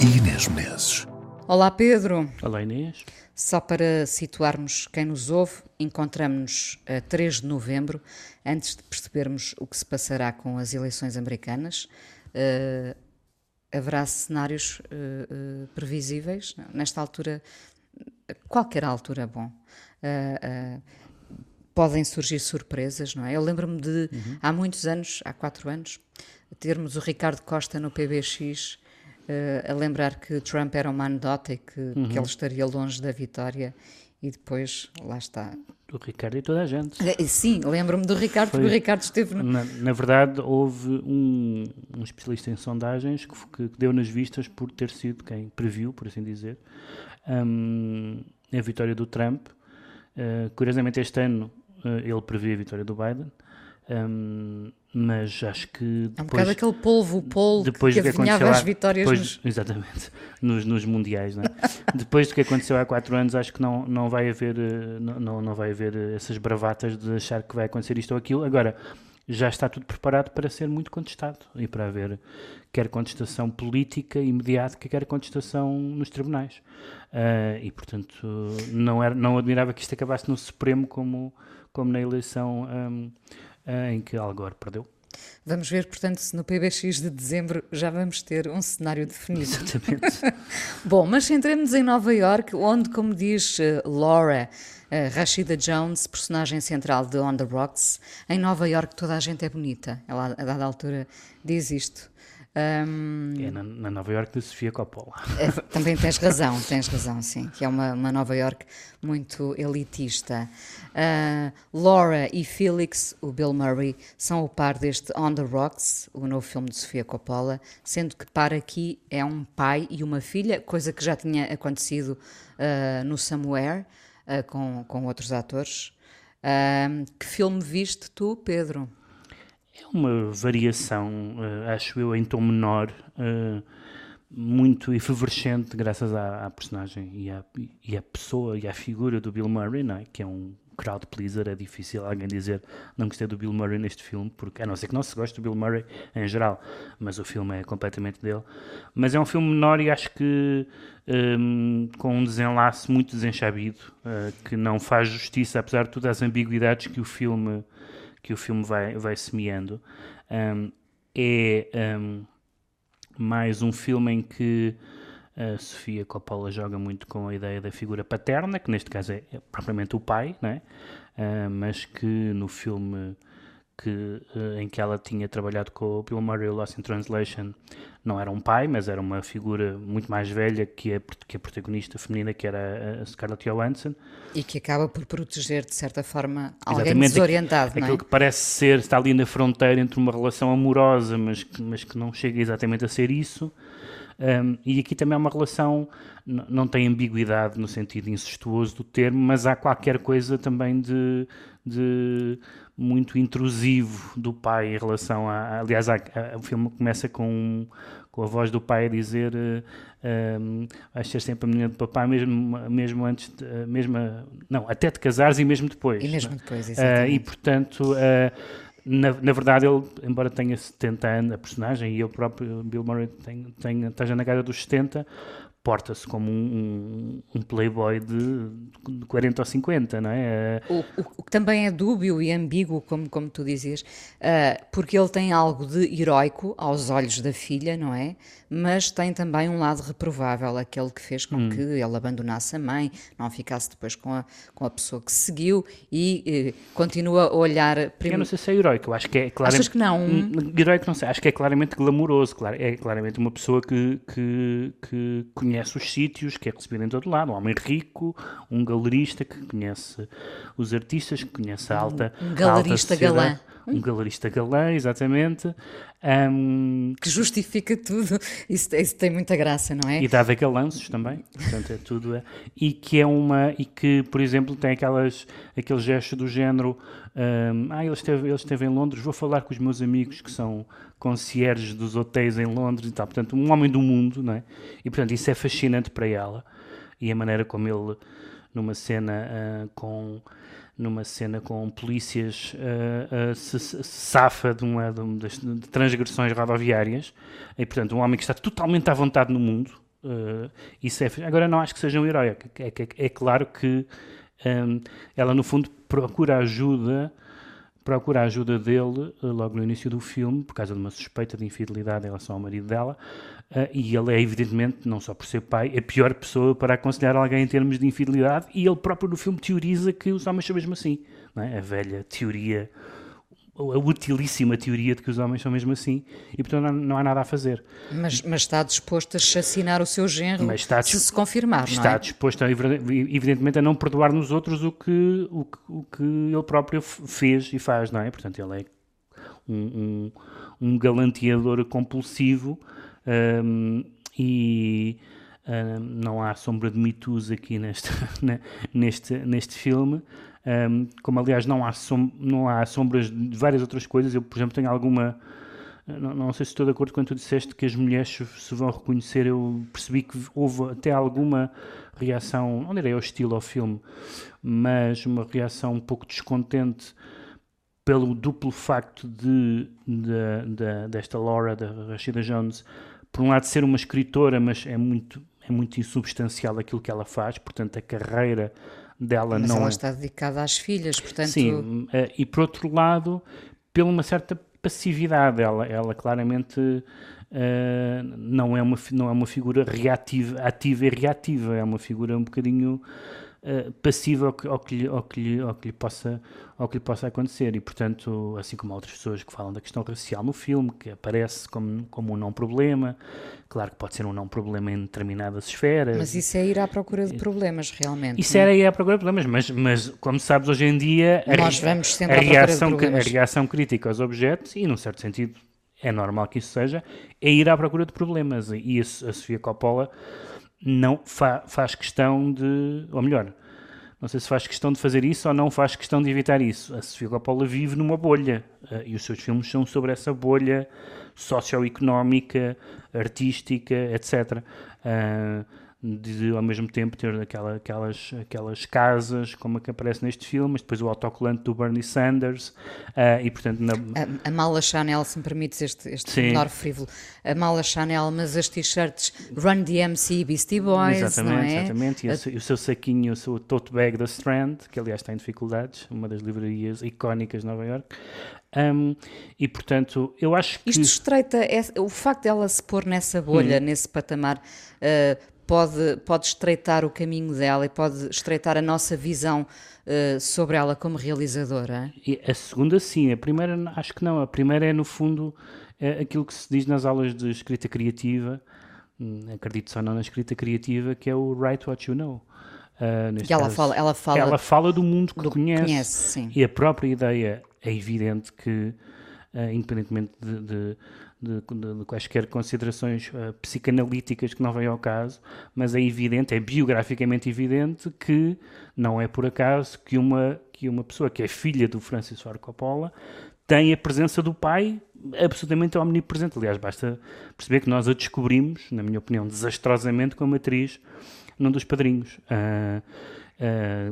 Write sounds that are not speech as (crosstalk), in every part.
e Inês Menezes. Olá Pedro, Olá Inês. só para situarmos quem nos ouve, encontramos-nos a 3 de novembro, antes de percebermos o que se passará com as eleições americanas. Eh, haverá cenários eh, eh, previsíveis? Nesta altura, a qualquer altura, bom. Eh, eh, podem surgir surpresas, não é? Eu lembro-me de, há muitos anos, há quatro anos, termos o Ricardo Costa no PBX a lembrar que Trump era uma anedota e que, que ele estaria longe da vitória e depois, lá está. Do Ricardo e toda a gente. Eh, Sim, lembro-me do Ricardo, porque o Ricardo esteve no... Na, na verdade, houve um, um especialista em sondagens que, que deu nas vistas por ter sido quem previu, por assim dizer, hum, a vitória do Trump. Uh, curiosamente, este ano uh, ele previa a vitória do Biden, hum, mas acho que É um depois, bocado aquele polvo, o polo depois que que adivinhava as vitórias depois- nos... exatamente (laughs) nos, nos mundiais não é? (laughs) depois do que aconteceu há quatro anos acho que não, não vai haver eh, não, não, vai haver eh, essas bravatas de achar que vai acontecer isto ou aquilo agora já está tudo preparado para ser muito contestado e para haver quer contestação política e mediática quer contestação nos tribunais Ah, e portanto não era não admirava que isto acabasse no Supremo como como na eleição ah, em que Al Gore perdeu Vamos ver, portanto, se no PBX de dezembro já vamos ter um cenário definido. exatamente (laughs) Bom, mas centremos-nos em Nova York, onde, como diz eh, Laura eh, Rashida Jones, personagem central de On the Rocks, em Nova York toda a gente é bonita. Ela, a dada altura, diz isto. Ahm, É na, na Nova York de Sofia Coppola. (laughs) é, também tens razão, tens razão, sim, que é uma, uma Nova York muito elitista. Ah, Laura e Felix, o Bill Murray, são o par deste On the Rocks, o novo filme de Sofia Coppola, sendo que par aqui é um pai e uma filha, coisa que já tinha acontecido ah, no Somewhere, ah, com, com outros atores. Que filme viste tu, Pedro? É uma variação, eh, acho eu, em tom menor, eh, muito efervescente, graças à, à personagem e à, e à pessoa e à figura do Bill Murray, é? que é um crowd pleaser. É difícil alguém dizer não gostei do Bill Murray neste filme, porque a não ser que não se goste do Bill Murray em geral, mas o filme é completamente dele. Mas é um filme menor e acho que hum, com um desenlace muito desenchabido, eh, que não faz justiça, apesar de todas as ambiguidades que o filme que o filme vai, vai semeando. Um, é um, mais um filme em que a Sofia Coppola joga muito com a ideia da figura paterna, que neste caso é, é propriamente o pai, não é? Ah, mas que no filme que, eh, em que ela tinha trabalhado com o Bill Murray, o Lost in Translation, não era um pai, mas era uma figura muito mais velha que a, que a protagonista feminina, que era a Scarlett Johansson. E que acaba por proteger, de certa forma, alguém Exatamente, desorientado, não é? Aquilo que parece ser, está ali na fronteira entre uma relação amorosa, mas que, mas que não chega exatamente a ser isso. Um, e aqui também é uma relação, não tem ambiguidade no sentido incestuoso do termo, mas há qualquer coisa também de, de muito intrusivo do pai em relação a. Aliás, há- a- o filme começa com, com a voz do pai a dizer. eh, um, vais ser sempre a menina do papai, mesmo, mesmo antes, de, eh, mesmo, não, até te casares e mesmo depois. E mesmo é? depois, Ah, exatamente. e portanto, ah, na, na verdade, ele, embora tenha 70 anos, a personagem, e eu próprio, Bill Murray, tenho, tenho, esteja na casa dos 70, porta-se como um, um, um playboy de, de 40 ou 50, não é? O, o- o que também é dúbio e ambíguo, como, como tu dizias, ah, porque ele tem algo de heroico aos olhos da filha, não é? Mas tem também um lado reprovável, aquele que fez com que ele abandonasse a mãe, não ficasse depois com a, com a pessoa que seguiu e eh, continua a olhar. eu prim- não sei se é heroico, eu acho que é claramente. Achas que não? Hum, Heroico não sei, acho que é claramente glamouroso. É claramente uma pessoa que, que, que conhece conhece os sítios, que é recebido em todo lado, um homem rico, um galerista que conhece os artistas, que conhece a alta Um alta galerista sociedade. galã. Um galerista galã, exatamente. Um, Que justifica tudo. Isso, isso tem muita graça, não é? e dá galanços também, portanto é tudo. é- E que é uma. E que, por exemplo, tem aquelas, aquele gesto do género: hum, Ah, ele esteve, ele esteve em Londres, vou falar com os meus amigos que são concierges dos hotéis em Londres e tal. Portanto, um homem do mundo, não é? E portanto, isso é fascinante para ela. E a maneira como ele, numa cena ah, com numa cena com polícias ah, ah, se, se safa de uma, de de transgressões rodoviárias e portanto um homem que está totalmente à vontade no mundo isso é agora não acho que seja um herói é, é, é claro que hum, ela no fundo procura ajuda procura a ajuda dele eh, logo no início do filme, por causa de uma suspeita de infidelidade em relação ao marido dela, eh, e ele é evidentemente, não só por ser pai, a pior pessoa para aconselhar alguém em termos de infidelidade, e ele próprio no filme teoriza que os homens são mesmo assim, é? a velha teoria, a utilíssima teoria de que os homens são mesmo assim, e portanto não, não há nada a fazer. Mas, mas está disposto a chacinar o seu genro Mas está se se confirmar, está não é? disposto, a, evidentemente, a não perdoar nos outros o que, o que, o que ele próprio fez e faz, não é? Portanto, ele é um, um, um galanteador compulsivo hum, e hum, não há sombra de mitos aqui neste, (laughs) ne- neste, neste filme. Hum, como aliás não há, som, não há sombras de várias outras coisas. Eu, por exemplo, tenho alguma. Não, não sei se estou de acordo quando tu disseste que as mulheres se- se vão reconhecer. Eu percebi que houve até alguma reação, não direi hostil ao filme, mas uma reação um pouco descontente pelo duplo facto de, de- de- desta Laura, da Rashida Jones, por um lado ser uma escritora, mas é muito, é muito insubstancial aquilo que ela faz, portanto a carreira dela Mas não ela é... está dedicada às filhas, portanto. Sim, eh, e por outro lado, pela uma certa passividade, ela, ela claramente eh, não, é uma, não é uma figura reativa, ativa e reativa, é uma figura um bocadinho eh, passiva ao que, ao, que lhe, ao, que lhe, ao, que lhe possa, ao que lhe possa acontecer e portanto, assim como outras pessoas que falam da questão racial no filme, que aparece como, como um não problema, claro que pode ser um não problema em determinadas esferas. Mas isso é ir à procura de problemas, realmente. Isso é? era aí à procura de problemas, mas, mas como sabes, hoje em dia a, Nós re- vamos sempre a reação, a reação crítica aos objetos, e num certo sentido é normal que isso seja, é ir à procura de problemas. E a, a Sofia Coppola não fa- faz questão de. Ou melhor, não sei se faz questão de fazer isso ou não faz questão de evitar isso. A Sofia Coppola vive numa bolha eh, e os seus filmes são sobre essa bolha socioeconómica, artística, etc. Ah, de, ao mesmo tempo ter aquela, aquelas, aquelas casas como a que aparece neste filme, mas depois o autocolante do Bernie Sanders ah, e portanto na, A, a mala Chanel, se me permites este, este Sim. menor frívolo, a mala Chanel, mas as t-shirts Run DMC e Beastie Boys, Exatamente, não é? exatamente. E, A- o seu- e o seu saquinho, o seu tote bag da Strand, que aliás está em dificuldades, uma das livrarias icónicas de Nova York. Um, e portanto, eu acho que. Isto estreita, é- o facto dela se pôr nessa bolha, Hum. nesse patamar, eh, pode, pode estreitar o caminho dela e pode estreitar a nossa visão eh, sobre ela como realizadora. A segunda, sim. A primeira, acho que não. A primeira é, no fundo, é aquilo que se diz nas aulas de escrita criativa, hum, acredito só não na escrita criativa, que é o write what you know. Neste E ela caso, fala- ela fala ela fala do mundo que do conhece. conhece. E a própria ideia é evidente que, ah, independentemente de, de- de- de- de quaisquer considerações ah, psicanalíticas que não vêm ao caso, mas é evidente, é biograficamente evidente que não é por acaso que uma, que uma pessoa que é filha do Francis Ford tem a presença do pai absolutamente omnipresente. Aliás, basta perceber que nós a descobrimos, na minha opinião, desastrosamente como atriz num dos padrinhos. Ah, ah,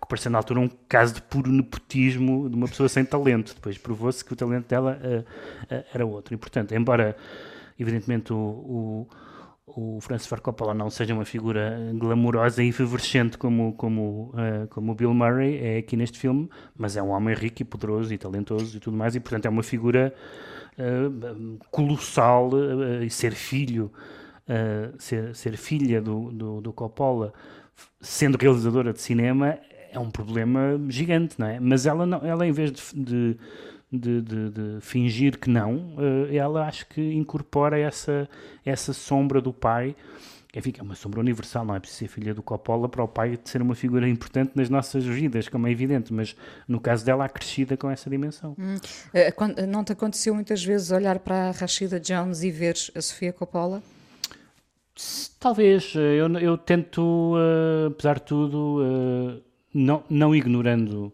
que parecia na altura um caso de puro nepotismo de uma pessoa sem talento. Depois provou-se que o talento dela ah, ah, era outro. E, portanto, embora, evidentemente, o, o, o Francis Ford Coppola não seja uma figura glamourosa e efervescente como, como, como o Bill Murray é aqui neste filme, mas é um homem rico e poderoso e talentoso e tudo mais, e, portanto, é uma figura colossal e ser filho uh, ser, ser filha do, do, do Coppola, sendo realizadora de cinema, é um problema gigante, não é? Mas ela, não, ela em vez de, de, de, de- fingir que não, uh, ela acho que incorpora essa, essa sombra do pai enfim, é uma sombra universal, não é preciso ser filha do Coppola para o pai ser uma figura importante nas nossas vidas, como é evidente, mas no caso dela, crescida com essa dimensão. Hum. Não te aconteceu muitas vezes olhar para a Rashida Jones e ver a Sofia Coppola? Talvez, eu, eu tento, uh, apesar de tudo, uh, não, não ignorando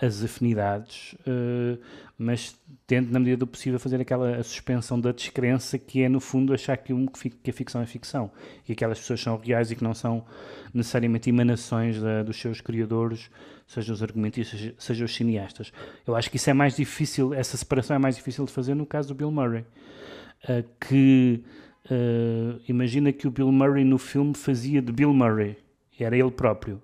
as afinidades, uh, mas tento, na medida do possível, fazer aquela suspensão da descrença que é, no fundo, achar que, um, que a ficção é ficção e aquelas pessoas são reais e que não são necessariamente emanações da, dos seus criadores, seja os argumentistas, seja, seja os cineastas. Eu acho que isso é mais difícil, essa separação é mais difícil de fazer no caso do Bill Murray, uh, que uh, imagina que o Bill Murray no filme fazia de Bill Murray, era ele próprio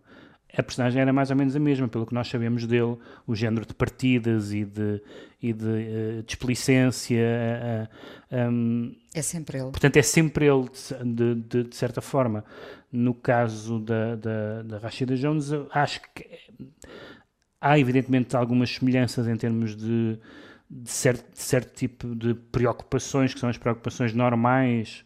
a personagem era mais ou menos a mesma, pelo que nós sabemos dele, o género de partidas e de, e de uh, displicência. Uh, um, é sempre ele. Portanto, é sempre ele, de, de, de certa forma. No caso da, da, da Rashida Jones, acho que há evidentemente algumas semelhanças em termos de, de, certo, de certo tipo de preocupações, que são as preocupações normais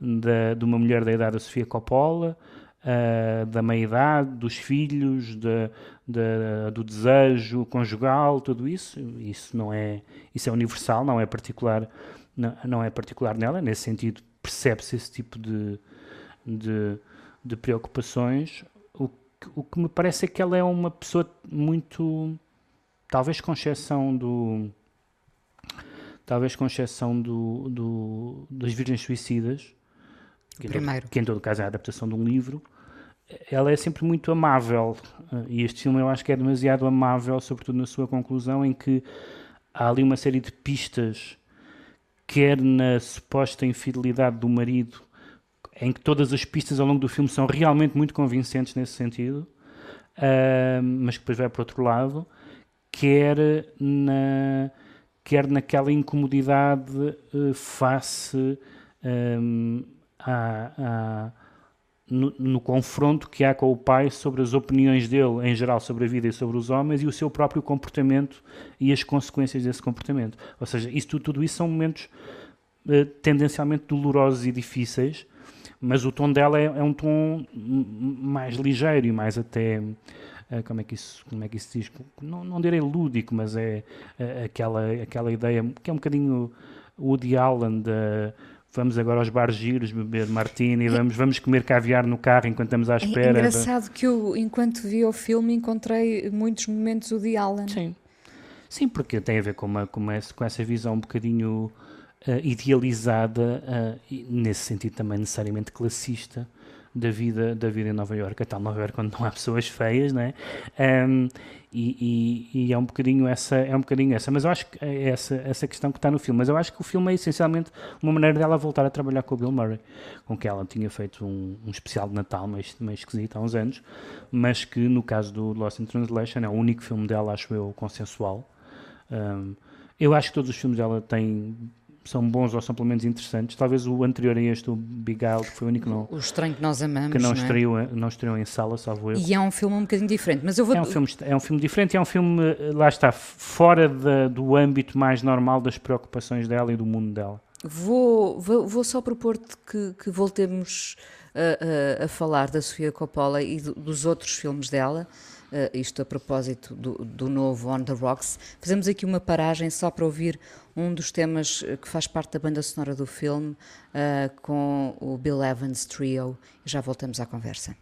da, de uma mulher da idade da Sofia Coppola uh, da meia-idade, dos filhos, de, de, do desejo conjugal, tudo isso. Isso não é, isso é universal, não é particular, não, não é particular nela. Nesse sentido, percebe-se esse tipo de, de, de preocupações. O o que me parece é que ela é uma pessoa muito, talvez com exceção do talvez com exceção do, do, das Virgens Suicidas, que, Primeiro. que em todo caso é a adaptação de um livro, ela é sempre muito amável. E este filme eu acho que é demasiado amável, sobretudo na sua conclusão, em que há ali uma série de pistas, quer na suposta infidelidade do marido, em que todas as pistas ao longo do filme são realmente muito convincentes nesse sentido, uh, mas que depois vai para outro lado, quer na quer naquela incomodidade uh, face um, a, no, no, confronto que há com o pai sobre as opiniões dele, em geral, sobre a vida e sobre os homens, e o seu próprio comportamento e as consequências desse comportamento. Ou seja, isso, tudo, tudo isso são momentos uh, tendencialmente dolorosos e difíceis, mas o tom dela é, é um tom mais ligeiro e mais até. Uh, como, é que isso, como é que isso diz? Não, não direi lúdico, mas é uh, aquela, aquela ideia que é um bocadinho Woody Allen da vamos agora aos bar giros beber martini, vamos, vamos comer caviar no carro enquanto estamos à é espera. É engraçado que eu, enquanto vi o filme, encontrei muitos momentos o de Alan. Sim, Sim porque tem a ver com, uma, com, essa, com essa visão um bocadinho uh, idealizada, uh, e nesse sentido também necessariamente classista, da vida, da vida em Nova Iorque, a tal Nova Iorque onde não há pessoas feias, não é? Um, e, e, e, é um bocadinho essa, é um bocadinho essa, mas eu acho que é essa, essa questão que está no filme, mas eu acho que o filme é essencialmente uma maneira dela voltar a trabalhar com o Bill Murray, com que ela tinha feito um, um especial de Natal meio, meio esquisito há uns anos, mas que no caso do Lost in Translation é o único filme dela, acho eu, consensual. Um, eu acho que todos os filmes dela têm são bons ou são pelo menos interessantes. Talvez o anterior a este, o Big Al, que foi o único não, o estranho que nós amamos, que não, não, é? estreou, não estreou em sala, salvo eu. E é um filme um bocadinho diferente, mas eu vou... É um filme, é um filme diferente, é um filme, eh, lá está, fora da, do âmbito mais normal das preocupações dela e do mundo dela. Vou, vou, vou só propor-te que, que voltemos a, a, a, falar da Sofia Coppola e do, dos outros filmes dela, Uh, isto a propósito do, do, novo On the Rocks. Fazemos aqui uma paragem só para ouvir um dos temas eh, que faz parte da banda sonora do filme uh, com o Bill Evans Trio. Já voltamos à conversa.